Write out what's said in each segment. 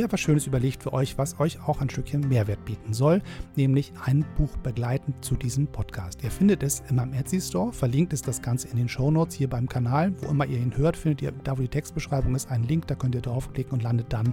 Mir etwas Schönes überlegt für euch, was euch auch ein Stückchen Mehrwert bieten soll, nämlich ein Buch begleitend zu diesem Podcast. Ihr findet es in meinem Etsy Store, verlinkt ist das Ganze in den Show Notes hier beim Kanal. Wo immer ihr ihn hört, findet ihr, da wo die Textbeschreibung ist, einen Link, da könnt ihr draufklicken und landet dann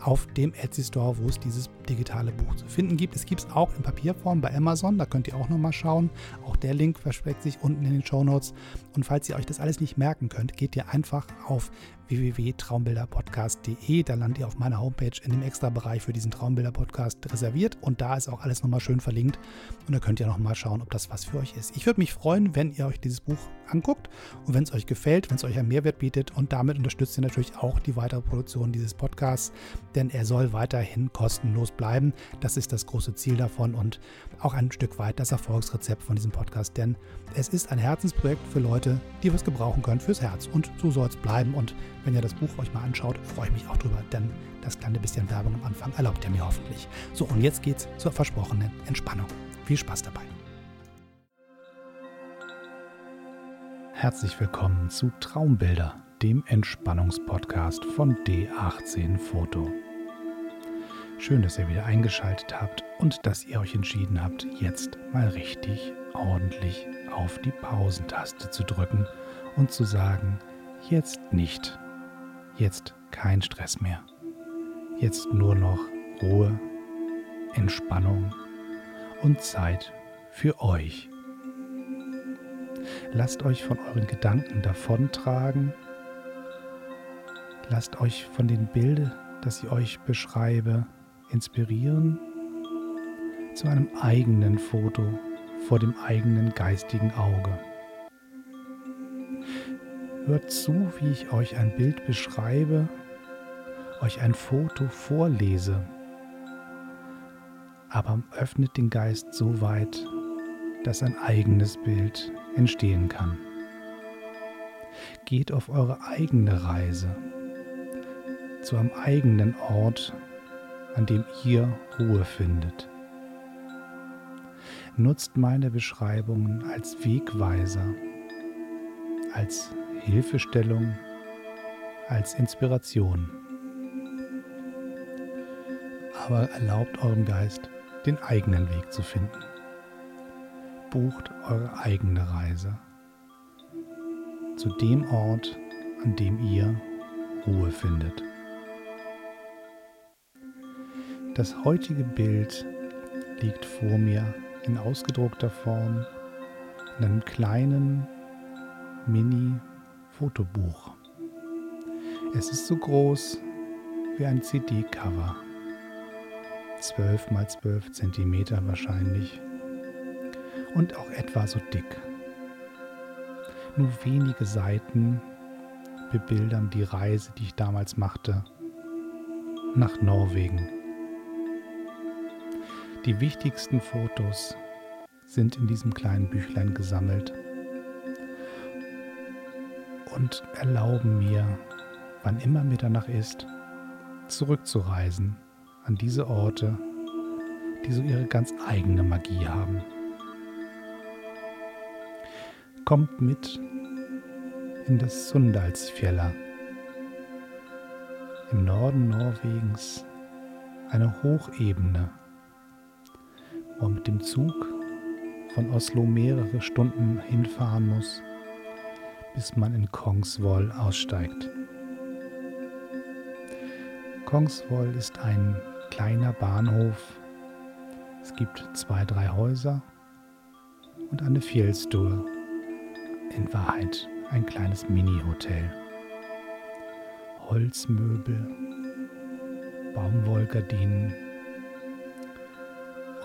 auf dem Etsy Store, wo es dieses digitale Buch zu finden gibt. Es gibt es auch in Papierform bei Amazon, da könnt ihr auch nochmal schauen. Auch der Link versteckt sich unten in den Show Notes. Und falls ihr euch das alles nicht merken könnt, geht ihr einfach auf www.traumbilderpodcast.de. Da landet ihr auf meiner Homepage in dem Extra-Bereich für diesen Traumbilder-Podcast reserviert und da ist auch alles nochmal schön verlinkt und da könnt ihr nochmal schauen, ob das was für euch ist. Ich würde mich freuen, wenn ihr euch dieses Buch anguckt und wenn es euch gefällt, wenn es euch einen Mehrwert bietet und damit unterstützt ihr natürlich auch die weitere Produktion dieses Podcasts, denn er soll weiterhin kostenlos bleiben. Das ist das große Ziel davon und auch ein Stück weit das Erfolgsrezept von diesem Podcast, denn es ist ein Herzensprojekt für Leute, die was gebrauchen können fürs Herz und so soll es bleiben und wenn ihr das Buch euch mal anschaut, freue ich mich auch drüber, denn das kleine bisschen Werbung am Anfang erlaubt ihr mir hoffentlich. So, und jetzt geht's zur versprochenen Entspannung. Viel Spaß dabei. Herzlich willkommen zu Traumbilder, dem Entspannungspodcast von D18 Foto. Schön, dass ihr wieder eingeschaltet habt und dass ihr euch entschieden habt, jetzt mal richtig ordentlich auf die Pausentaste zu drücken und zu sagen, jetzt nicht Jetzt kein Stress mehr. Jetzt nur noch Ruhe, Entspannung und Zeit für euch. Lasst euch von euren Gedanken davontragen. Lasst euch von den Bildern, das ich euch beschreibe, inspirieren zu einem eigenen Foto vor dem eigenen geistigen Auge. Hört zu, wie ich euch ein Bild beschreibe, euch ein Foto vorlese, aber öffnet den Geist so weit, dass ein eigenes Bild entstehen kann. Geht auf eure eigene Reise zu einem eigenen Ort, an dem ihr Ruhe findet. Nutzt meine Beschreibungen als Wegweiser, als Hilfestellung, als Inspiration. Aber erlaubt eurem Geist, den eigenen Weg zu finden. Bucht eure eigene Reise zu dem Ort, an dem ihr Ruhe findet. Das heutige Bild liegt vor mir in ausgedruckter Form in einem kleinen Mini Fotobuch. Es ist so groß wie ein CD-Cover. 12 mal 12 cm wahrscheinlich. Und auch etwa so dick. Nur wenige Seiten bebildern die Reise, die ich damals machte, nach Norwegen. Die wichtigsten Fotos sind in diesem kleinen Büchlein gesammelt und erlauben mir, wann immer mir danach ist, zurückzureisen an diese Orte, die so ihre ganz eigene Magie haben. Kommt mit in das Sundalsfjella, im Norden Norwegens eine Hochebene, wo man mit dem Zug von Oslo mehrere Stunden hinfahren muss bis man in Kongsvoll aussteigt. Kongsvoll ist ein kleiner Bahnhof. Es gibt zwei, drei Häuser und eine Fjellstue. In Wahrheit ein kleines Mini-Hotel. Holzmöbel, Baumwollgardinen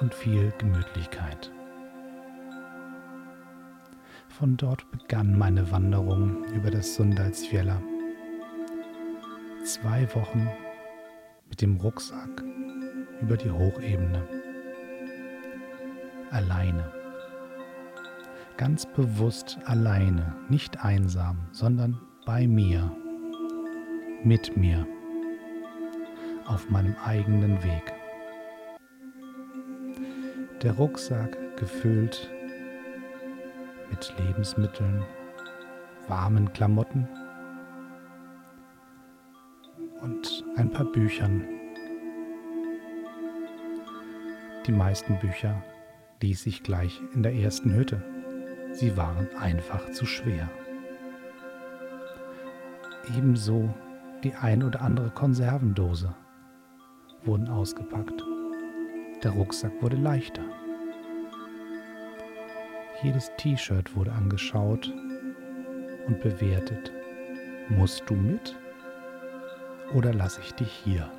und viel Gemütlichkeit. Von dort begann meine Wanderung über das Sundalsfjella. Zwei Wochen mit dem Rucksack über die Hochebene. Alleine. Ganz bewusst alleine, nicht einsam, sondern bei mir, mit mir, auf meinem eigenen Weg. Der Rucksack gefüllt mit Lebensmitteln, warmen Klamotten und ein paar Büchern. Die meisten Bücher ließ ich gleich in der ersten Hütte. Sie waren einfach zu schwer. Ebenso die ein oder andere Konservendose wurden ausgepackt. Der Rucksack wurde leichter. Jedes T-Shirt wurde angeschaut und bewertet. Musst du mit oder lasse ich dich hier?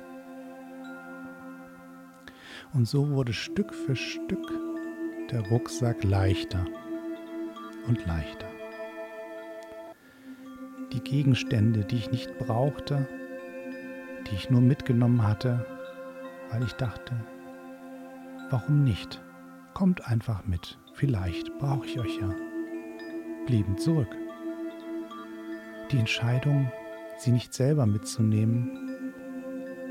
Und so wurde Stück für Stück der Rucksack leichter und leichter. Die Gegenstände, die ich nicht brauchte, die ich nur mitgenommen hatte, weil ich dachte, Warum nicht? Kommt einfach mit. Vielleicht brauche ich euch ja. Blieben zurück. Die Entscheidung, sie nicht selber mitzunehmen,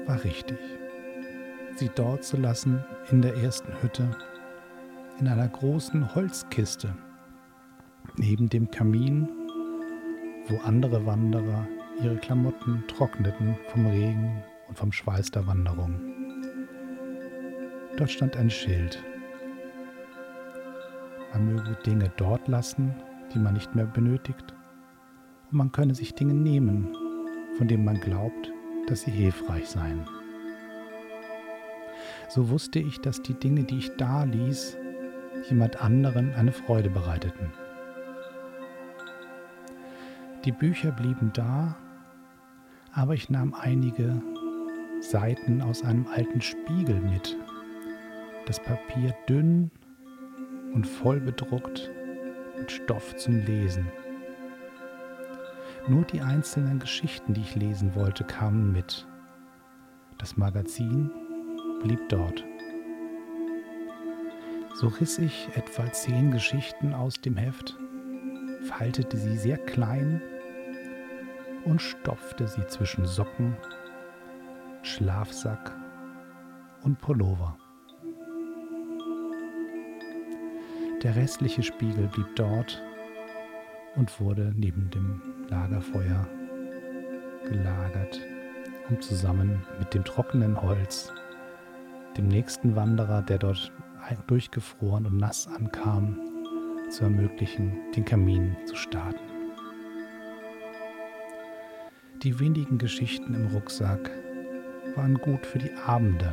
war richtig. Sie dort zu lassen in der ersten Hütte, in einer großen Holzkiste, neben dem Kamin, wo andere Wanderer ihre Klamotten trockneten vom Regen und vom Schweiß der Wanderung. Dort stand ein Schild. Man möge Dinge dort lassen, die man nicht mehr benötigt, und man könne sich Dinge nehmen, von denen man glaubt, dass sie hilfreich seien. So wusste ich, dass die Dinge, die ich da ließ, jemand anderen eine Freude bereiteten. Die Bücher blieben da, aber ich nahm einige Seiten aus einem alten Spiegel mit, das Papier dünn und voll bedruckt mit Stoff zum Lesen. Nur die einzelnen Geschichten, die ich lesen wollte, kamen mit. Das Magazin blieb dort. So riss ich etwa zehn Geschichten aus dem Heft, faltete sie sehr klein und stopfte sie zwischen Socken, Schlafsack und Pullover. Der restliche Spiegel blieb dort und wurde neben dem Lagerfeuer gelagert, um zusammen mit dem trockenen Holz dem nächsten Wanderer, der dort durchgefroren und nass ankam, zu ermöglichen, den Kamin zu starten. Die wenigen Geschichten im Rucksack waren gut für die Abende,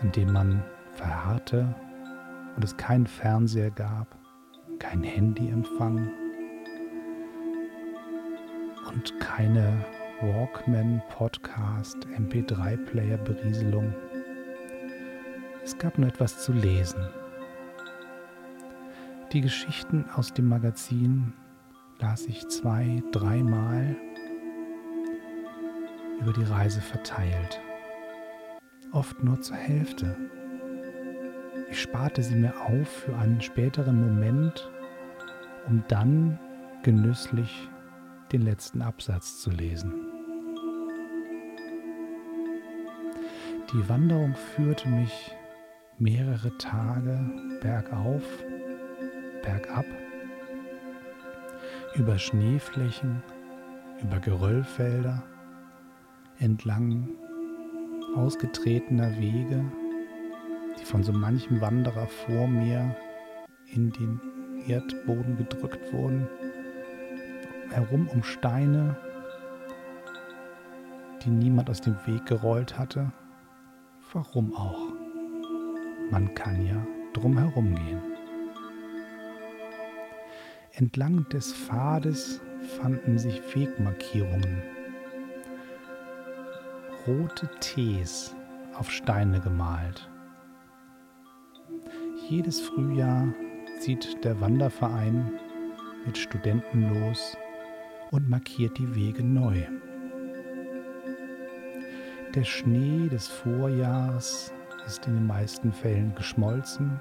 an denen man verharrte und es keinen Fernseher gab, kein Handyempfang und keine Walkman, Podcast, MP3-Player Berieselung. Es gab nur etwas zu lesen. Die Geschichten aus dem Magazin las ich zwei, dreimal über die Reise verteilt. Oft nur zur Hälfte. Ich sparte sie mir auf für einen späteren Moment, um dann genüsslich den letzten Absatz zu lesen. Die Wanderung führte mich mehrere Tage bergauf, bergab, über Schneeflächen, über Geröllfelder, entlang ausgetretener Wege die von so manchem Wanderer vor mir in den Erdboden gedrückt wurden, herum um Steine, die niemand aus dem Weg gerollt hatte. Warum auch? Man kann ja drum herum gehen. Entlang des Pfades fanden sich Wegmarkierungen rote Tees auf Steine gemalt. Jedes Frühjahr zieht der Wanderverein mit Studenten los und markiert die Wege neu. Der Schnee des Vorjahres ist in den meisten Fällen geschmolzen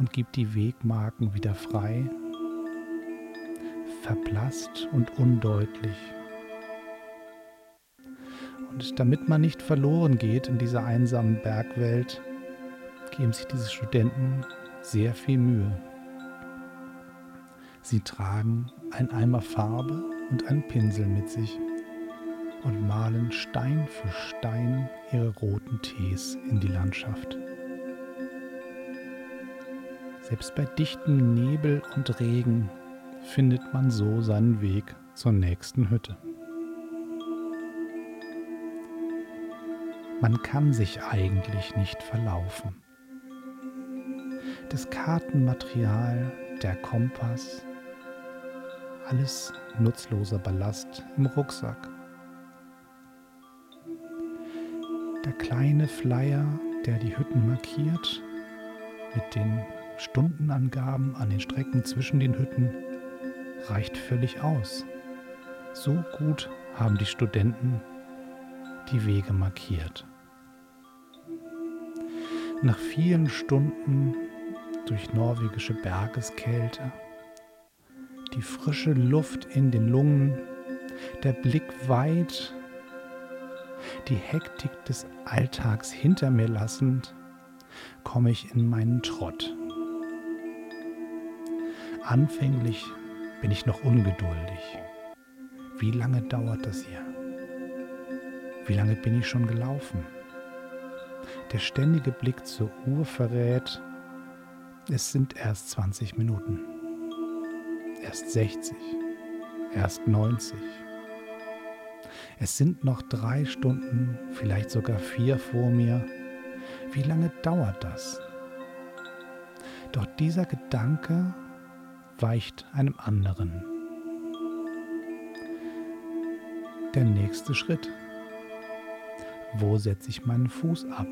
und gibt die Wegmarken wieder frei, verblasst und undeutlich. Und damit man nicht verloren geht in dieser einsamen Bergwelt, geben sich diese Studenten sehr viel Mühe. Sie tragen ein Eimer Farbe und einen Pinsel mit sich und malen Stein für Stein ihre roten Tees in die Landschaft. Selbst bei dichtem Nebel und Regen findet man so seinen Weg zur nächsten Hütte. Man kann sich eigentlich nicht verlaufen. Das Kartenmaterial, der Kompass, alles nutzloser Ballast im Rucksack. Der kleine Flyer, der die Hütten markiert, mit den Stundenangaben an den Strecken zwischen den Hütten, reicht völlig aus. So gut haben die Studenten die Wege markiert. Nach vielen Stunden durch norwegische Bergeskälte, die frische Luft in den Lungen, der Blick weit, die Hektik des Alltags hinter mir lassend, komme ich in meinen Trott. Anfänglich bin ich noch ungeduldig. Wie lange dauert das hier? Wie lange bin ich schon gelaufen? Der ständige Blick zur Uhr verrät, es sind erst 20 Minuten, erst 60, erst 90. Es sind noch drei Stunden, vielleicht sogar vier vor mir. Wie lange dauert das? Doch dieser Gedanke weicht einem anderen. Der nächste Schritt. Wo setze ich meinen Fuß ab?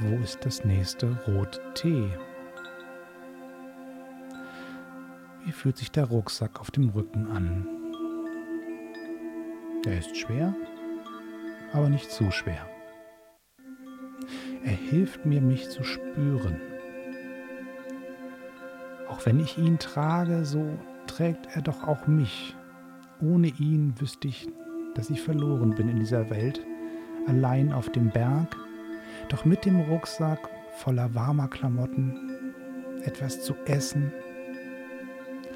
Wo ist das nächste rote Tee? Wie fühlt sich der Rucksack auf dem Rücken an? Er ist schwer, aber nicht zu schwer. Er hilft mir, mich zu spüren. Auch wenn ich ihn trage, so trägt er doch auch mich. Ohne ihn wüsste ich dass ich verloren bin in dieser Welt, allein auf dem Berg, doch mit dem Rucksack voller warmer Klamotten, etwas zu essen,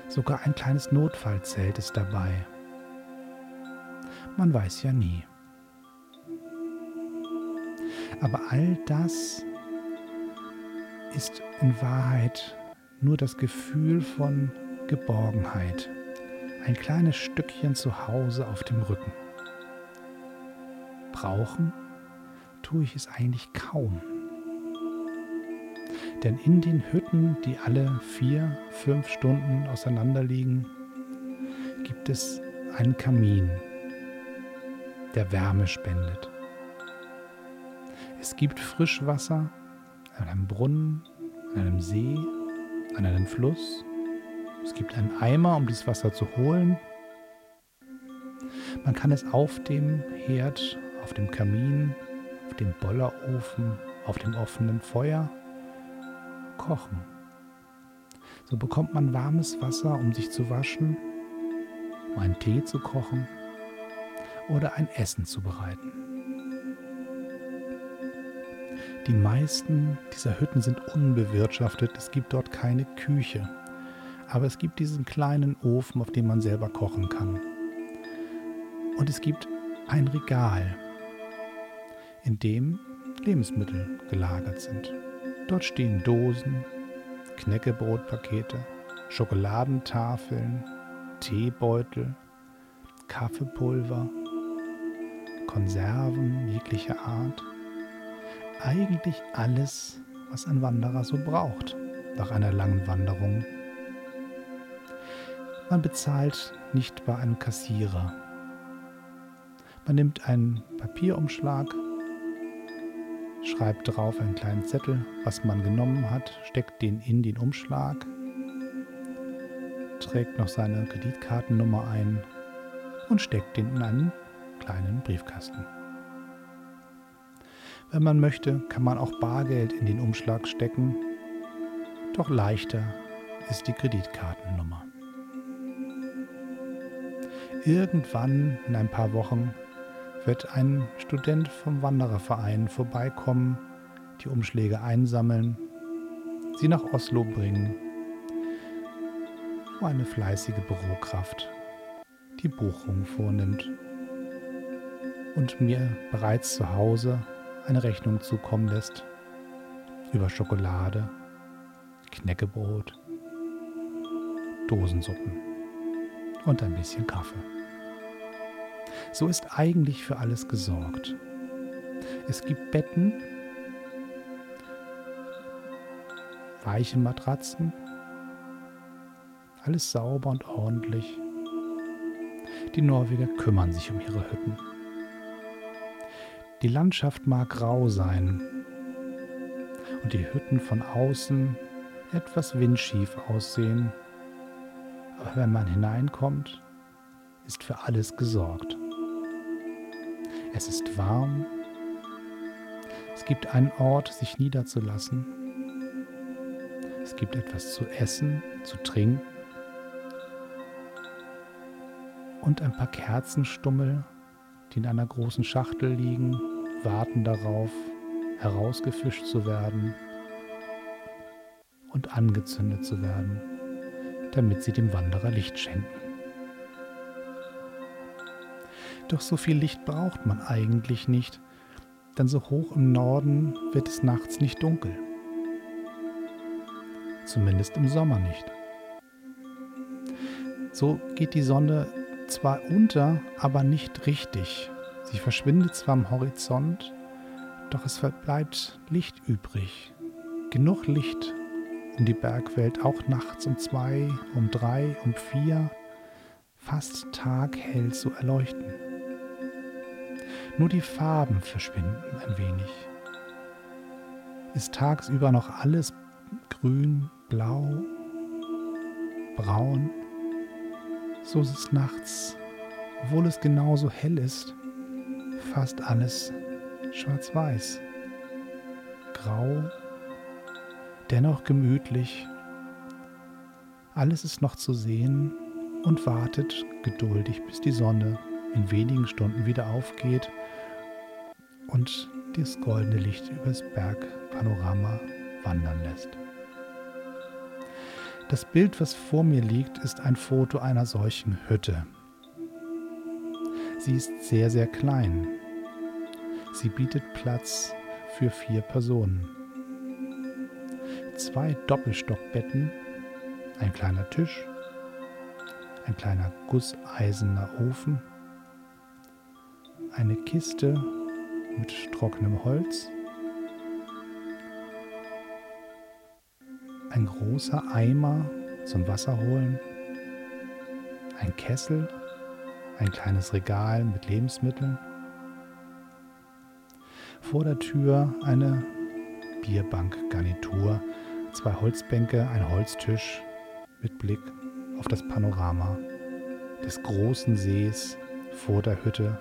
sogar ein kleines Notfallzelt ist dabei. Man weiß ja nie. Aber all das ist in Wahrheit nur das Gefühl von Geborgenheit, ein kleines Stückchen zu Hause auf dem Rücken brauchen, tue ich es eigentlich kaum. Denn in den Hütten, die alle vier, fünf Stunden auseinander liegen, gibt es einen Kamin, der Wärme spendet. Es gibt Frischwasser an einem Brunnen, an einem See, an einem Fluss. Es gibt einen Eimer, um dieses Wasser zu holen. Man kann es auf dem Herd auf dem Kamin, auf dem Bollerofen, auf dem offenen Feuer kochen. So bekommt man warmes Wasser, um sich zu waschen, um einen Tee zu kochen oder ein Essen zu bereiten. Die meisten dieser Hütten sind unbewirtschaftet, es gibt dort keine Küche, aber es gibt diesen kleinen Ofen, auf dem man selber kochen kann. Und es gibt ein Regal, in dem Lebensmittel gelagert sind. Dort stehen Dosen, Knäckebrotpakete, Schokoladentafeln, Teebeutel, Kaffeepulver, Konserven jeglicher Art. Eigentlich alles, was ein Wanderer so braucht nach einer langen Wanderung. Man bezahlt nicht bei einem Kassierer Man nimmt einen Papierumschlag, schreibt drauf einen kleinen Zettel, was man genommen hat, steckt den in den Umschlag, trägt noch seine Kreditkartennummer ein und steckt den in einen kleinen Briefkasten. Wenn man möchte, kann man auch Bargeld in den Umschlag stecken, doch leichter ist die Kreditkartennummer. Irgendwann in ein paar Wochen wird ein Student vom Wandererverein vorbeikommen, die Umschläge einsammeln, sie nach Oslo bringen, wo eine fleißige Bürokraft die Buchung vornimmt. Und mir bereits zu Hause eine Rechnung zukommen lässt über Schokolade, Knäckebrot, Dosensuppen und ein bisschen Kaffee. So ist eigentlich für alles gesorgt. Es gibt Betten, weiche Matratzen, alles sauber und ordentlich. Die Norweger kümmern sich um ihre Hütten. Die Landschaft mag grau sein und die Hütten von außen etwas windschief aussehen, aber wenn man hineinkommt, ist für alles gesorgt. Es ist warm, es gibt einen Ort, sich niederzulassen, es gibt etwas zu essen, zu trinken und ein paar Kerzenstummel, die in einer großen Schachtel liegen, warten darauf, herausgefischt zu werden und angezündet zu werden, damit sie dem Wanderer Licht schenken. Doch so viel Licht braucht man eigentlich nicht, denn so hoch im Norden wird es nachts nicht dunkel. Zumindest im Sommer nicht. So geht die Sonne zwar unter, aber nicht richtig. Sie verschwindet zwar am Horizont, doch es bleibt Licht übrig. Genug Licht, um die Bergwelt auch nachts um zwei, um drei, um vier fast taghell zu erleuchten. Nur die Farben verschwinden ein wenig. Ist tagsüber noch alles grün, blau, braun, so ist es nachts, obwohl es genauso hell ist, fast alles schwarz-weiß, grau, dennoch gemütlich. Alles ist noch zu sehen und wartet geduldig, bis die Sonne in wenigen Stunden wieder aufgeht und das goldene Licht übers Bergpanorama wandern lässt. Das Bild, was vor mir liegt, ist ein Foto einer solchen Hütte. Sie ist sehr, sehr klein. Sie bietet Platz für vier Personen. Zwei Doppelstockbetten, ein kleiner Tisch, ein kleiner gusseisener Ofen, eine Kiste mit trockenem Holz, ein großer Eimer zum Wasserholen, ein Kessel, ein kleines Regal mit Lebensmitteln, vor der Tür eine Bierbankgarnitur, zwei Holzbänke, ein Holztisch mit Blick auf das Panorama des großen Sees vor der Hütte,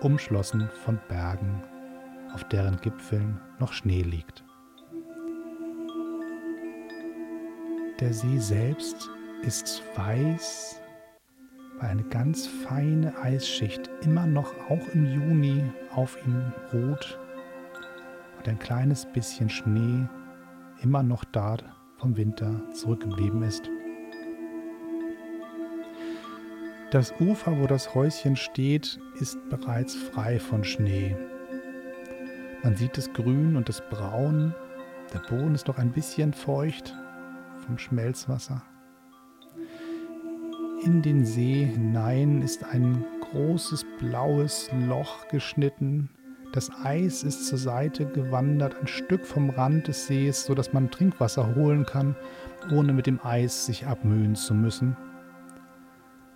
umschlossen von Bergen auf deren Gipfeln noch Schnee liegt. Der See selbst ist weiß, weil eine ganz feine Eisschicht immer noch auch im Juni auf ihm ruht und ein kleines bisschen Schnee immer noch da vom Winter zurückgeblieben ist. Das Ufer, wo das Häuschen steht, ist bereits frei von Schnee. Man sieht das Grün und das Braun. Der Boden ist noch ein bisschen feucht vom Schmelzwasser. In den See hinein ist ein großes blaues Loch geschnitten. Das Eis ist zur Seite gewandert, ein Stück vom Rand des Sees, sodass man Trinkwasser holen kann, ohne mit dem Eis sich abmühen zu müssen.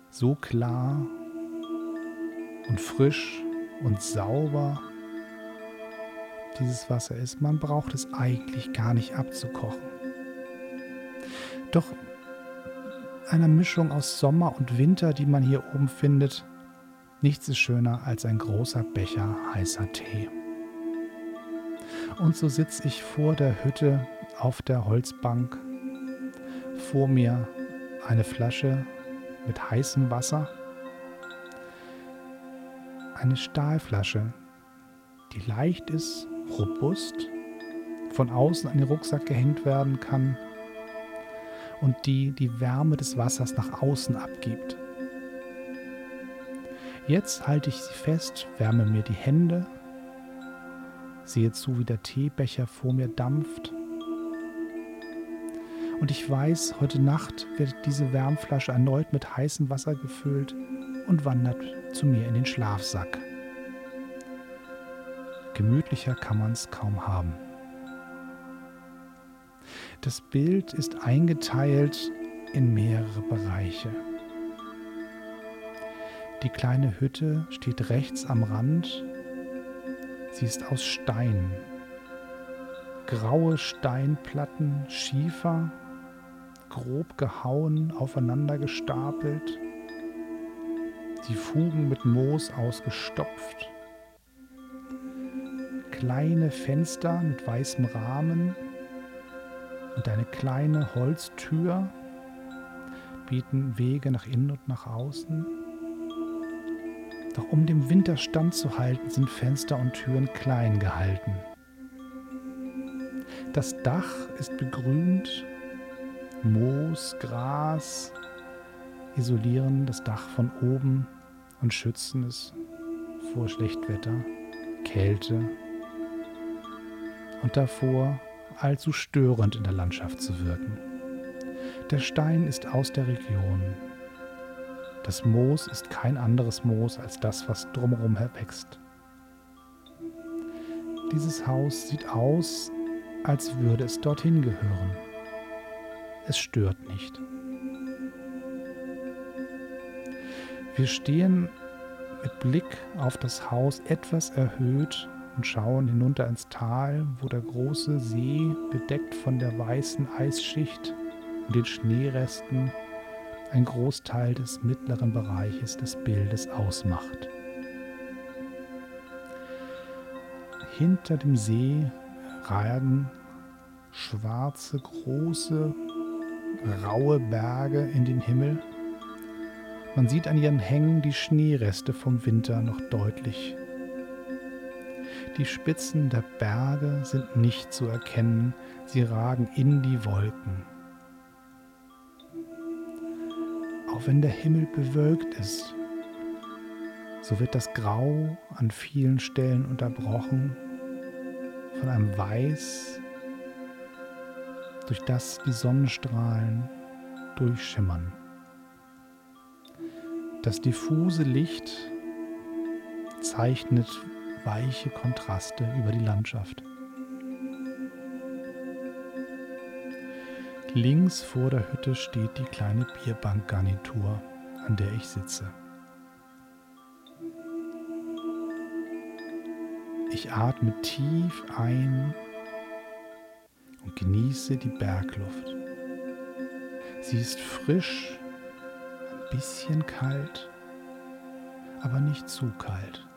So klar und frisch und sauber dieses Wasser ist. Man braucht es eigentlich gar nicht abzukochen. Doch einer Mischung aus Sommer und Winter, die man hier oben findet, nichts ist schöner als ein großer Becher heißer Tee. Und so sitze ich vor der Hütte auf der Holzbank. Vor mir eine Flasche mit heißem Wasser. Eine Stahlflasche, die leicht ist, robust, von außen an den Rucksack gehängt werden kann und die die Wärme des Wassers nach außen abgibt. Jetzt halte ich sie fest, wärme mir die Hände, sehe zu, wie der Teebecher vor mir dampft. Und ich weiß, heute Nacht wird diese Wärmflasche erneut mit heißem Wasser gefüllt und wandert zu mir in den Schlafsack. Gemütlicher kann man es kaum haben. Das Bild ist eingeteilt in mehrere Bereiche. Die kleine Hütte steht rechts am Rand. Sie ist aus Stein. Graue Steinplatten, Schiefer, grob gehauen, aufeinander gestapelt. Die Fugen mit Moos ausgestopft. Kleine Fenster mit weißem Rahmen und eine kleine Holztür bieten Wege nach innen und nach außen. Doch um dem Winter standzuhalten, sind Fenster und Türen klein gehalten. Das Dach ist begrünt, Moos, Gras isolieren das Dach von oben und schützen es vor Schlechtwetter, Kälte und davor allzu störend in der Landschaft zu wirken. Der Stein ist aus der Region. Das Moos ist kein anderes Moos als das, was drumherum wächst. Dieses Haus sieht aus, als würde es dorthin gehören. Es stört nicht. Wir stehen mit Blick auf das Haus etwas erhöht und schauen hinunter ins Tal, wo der große See, bedeckt von der weißen Eisschicht und den Schneeresten, ein Großteil des mittleren Bereiches des Bildes ausmacht. Hinter dem See ragen schwarze, große, raue Berge in den Himmel. Man sieht an ihren Hängen die Schneereste vom Winter noch deutlich die Spitzen der Berge sind nicht zu erkennen, sie ragen in die Wolken. Auch wenn der Himmel bewölkt ist, so wird das Grau an vielen Stellen unterbrochen von einem Weiß, durch das die Sonnenstrahlen durchschimmern. Das diffuse Licht zeichnet weiche Kontraste über die Landschaft. Links vor der Hütte steht die kleine Bierbankgarnitur, an der ich sitze. Ich atme tief ein und genieße die Bergluft. Sie ist frisch, ein bisschen kalt, aber nicht zu kalt.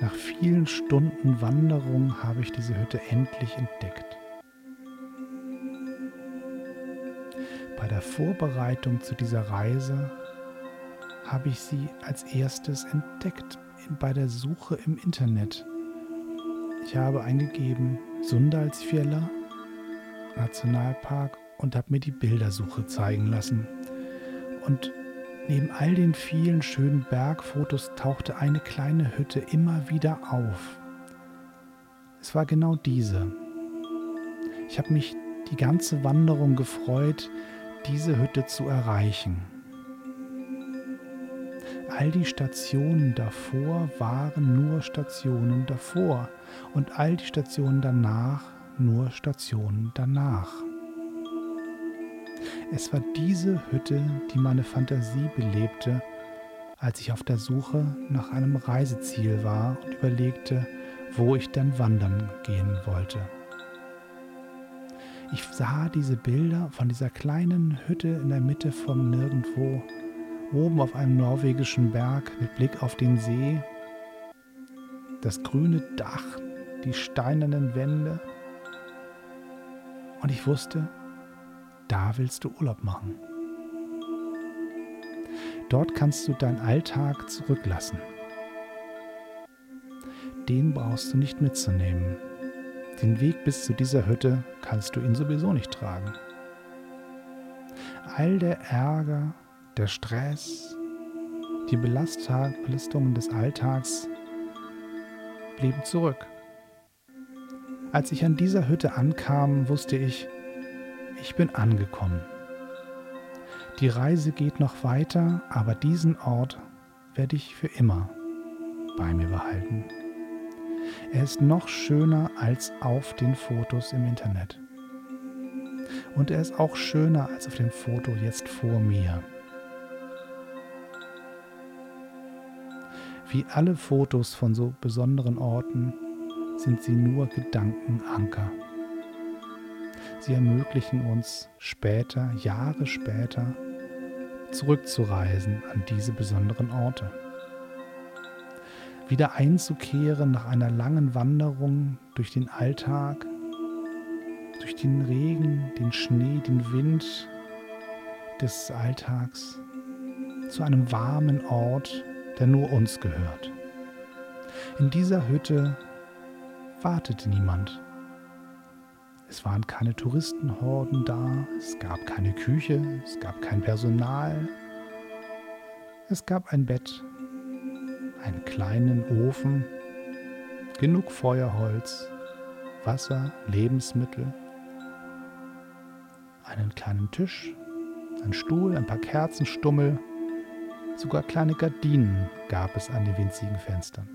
Nach vielen Stunden Wanderung habe ich diese Hütte endlich entdeckt. Bei der Vorbereitung zu dieser Reise habe ich sie als erstes entdeckt bei der Suche im Internet. Ich habe eingegeben Sundalsfjella Nationalpark und habe mir die Bildersuche zeigen lassen. Und Neben all den vielen schönen Bergfotos tauchte eine kleine Hütte immer wieder auf. Es war genau diese. Ich habe mich die ganze Wanderung gefreut, diese Hütte zu erreichen. All die Stationen davor waren nur Stationen davor und all die Stationen danach nur Stationen danach. Es war diese Hütte, die meine Fantasie belebte als ich auf der Suche nach einem Reiseziel war und überlegte, wo ich denn wandern gehen wollte. Ich sah diese Bilder von dieser kleinen Hütte in der Mitte von nirgendwo, oben auf einem norwegischen Berg mit Blick auf den See, das grüne Dach, die steinernen Wände. Und ich wusste, da willst du Urlaub machen. Dort kannst du deinen Alltag zurücklassen. Den brauchst du nicht mitzunehmen. Den Weg bis zu dieser Hütte kannst du ihn sowieso nicht tragen. All der Ärger, der Stress, die Belastungen des Alltags blieben zurück. Als ich an dieser Hütte ankam, wusste ich, ich bin angekommen. Die Reise geht noch weiter, aber diesen Ort werde ich für immer bei mir behalten. Er ist noch schöner als auf den Fotos im Internet. Und er ist auch schöner als auf dem Foto jetzt vor mir. Wie alle Fotos von so besonderen Orten sind sie nur Gedankenanker. Sie ermöglichen uns später, Jahre später, zurückzureisen an diese besonderen Orte. Wieder einzukehren nach einer langen Wanderung durch den Alltag, durch den Regen, den Schnee, den Wind des Alltags zu einem warmen Ort, der nur uns gehört. In dieser Hütte wartete niemand. Es waren keine Touristenhorden da, es gab keine Küche, es gab kein Personal. Es gab ein Bett, einen kleinen Ofen, genug Feuerholz, Wasser, Lebensmittel, einen kleinen Tisch, einen Stuhl, ein paar Kerzenstummel, sogar kleine Gardinen gab es an den winzigen Fenstern.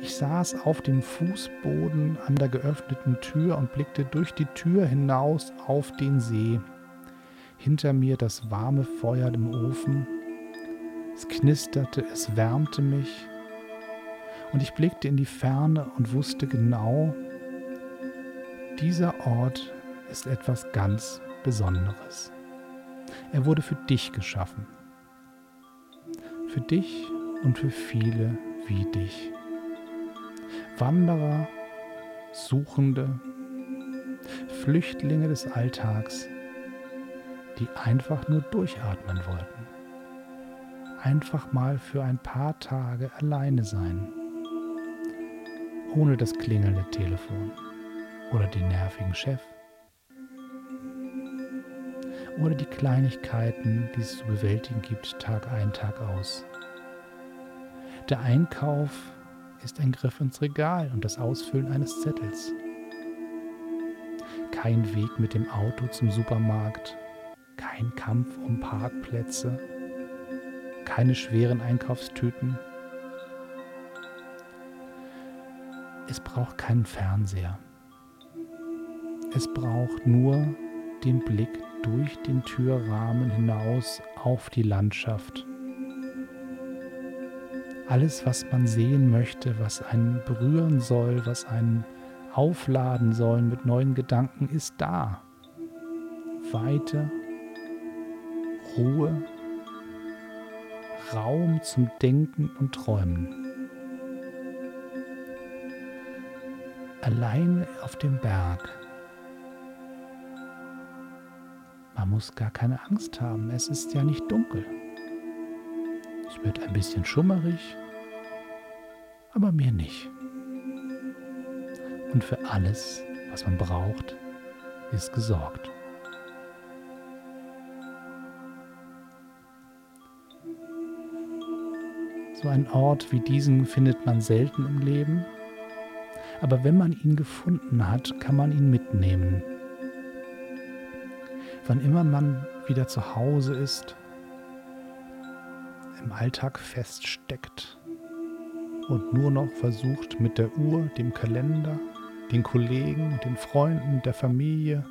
Ich saß auf dem Fußboden an der geöffneten Tür und blickte durch die Tür hinaus auf den See. Hinter mir das warme Feuer im Ofen. Es knisterte, es wärmte mich. Und ich blickte in die Ferne und wusste genau, dieser Ort ist etwas ganz Besonderes. Er wurde für dich geschaffen. Für dich und für viele wie dich. Wanderer, Suchende, Flüchtlinge des Alltags, die einfach nur durchatmen wollten. Einfach mal für ein paar Tage alleine sein. Ohne das klingelnde Telefon oder den nervigen Chef. Oder die Kleinigkeiten, die es zu bewältigen gibt, Tag ein, Tag aus. Der Einkauf ist ein Griff ins Regal und das Ausfüllen eines Zettels. Kein Weg mit dem Auto zum Supermarkt, kein Kampf um Parkplätze, keine schweren Einkaufstüten. Es braucht keinen Fernseher. Es braucht nur den Blick durch den Türrahmen hinaus auf die Landschaft alles, was man sehen möchte, was einen berühren soll, was einen aufladen soll mit neuen Gedanken, ist da. Weite, Ruhe, Raum zum Denken und Träumen. Alleine auf dem Berg. Man muss gar keine Angst haben, es ist ja nicht dunkel. Wird ein bisschen schummerig, aber mir nicht. Und für alles, was man braucht, ist gesorgt. So einen Ort wie diesen findet man selten im Leben, aber wenn man ihn gefunden hat, kann man ihn mitnehmen. Wann immer man wieder zu Hause ist, im Alltag feststeckt und nur noch versucht mit der Uhr, dem Kalender, den Kollegen, den Freunden, der Familie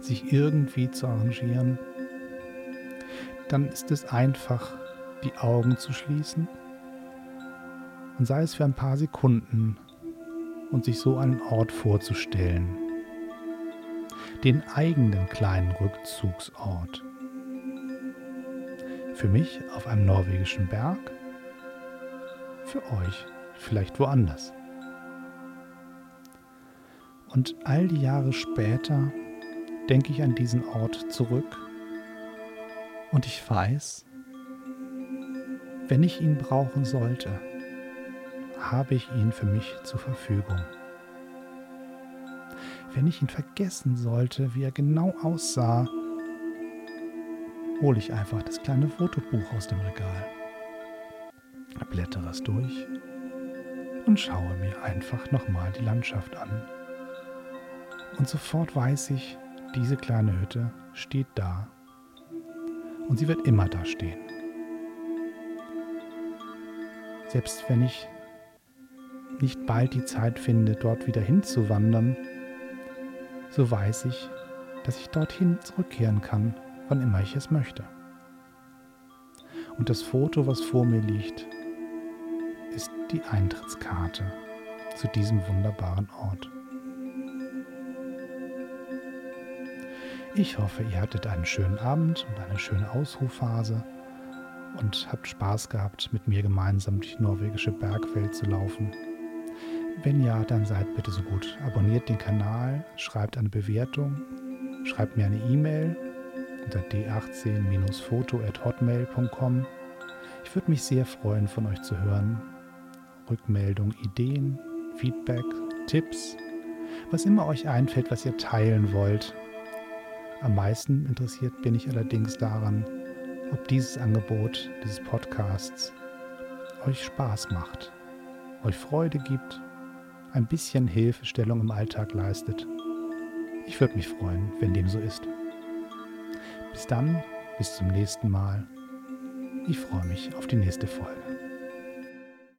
sich irgendwie zu arrangieren, dann ist es einfach die Augen zu schließen und sei es für ein paar Sekunden und sich so einen Ort vorzustellen. Den eigenen kleinen Rückzugsort. Für mich auf einem norwegischen Berg, für euch vielleicht woanders. Und all die Jahre später denke ich an diesen Ort zurück und ich weiß, wenn ich ihn brauchen sollte, habe ich ihn für mich zur Verfügung. Wenn ich ihn vergessen sollte, wie er genau aussah, hole ich einfach das kleine Fotobuch aus dem Regal, blättere es durch und schaue mir einfach nochmal die Landschaft an. Und sofort weiß ich, diese kleine Hütte steht da und sie wird immer da stehen. Selbst wenn ich nicht bald die Zeit finde, dort wieder hinzuwandern, so weiß ich, dass ich dorthin zurückkehren kann, wann immer ich es möchte. Und das Foto, was vor mir liegt, ist die Eintrittskarte zu diesem wunderbaren Ort. Ich hoffe, ihr hattet einen schönen Abend und eine schöne Ausruhphase und habt Spaß gehabt, mit mir gemeinsam durch die norwegische Bergwelt zu laufen. Wenn ja, dann seid bitte so gut. Abonniert den Kanal, schreibt eine Bewertung, schreibt mir eine E-Mail unter d18-foto.hotmail.com. Ich würde mich sehr freuen, von euch zu hören. Rückmeldung, Ideen, Feedback, Tipps, was immer euch einfällt, was ihr teilen wollt. Am meisten interessiert bin ich allerdings daran, ob dieses Angebot, dieses Podcasts euch Spaß macht, euch Freude gibt, ein bisschen Hilfestellung im Alltag leistet. Ich würde mich freuen, wenn dem so ist. Bis dann, bis zum nächsten Mal. Ich freue mich auf die nächste Folge.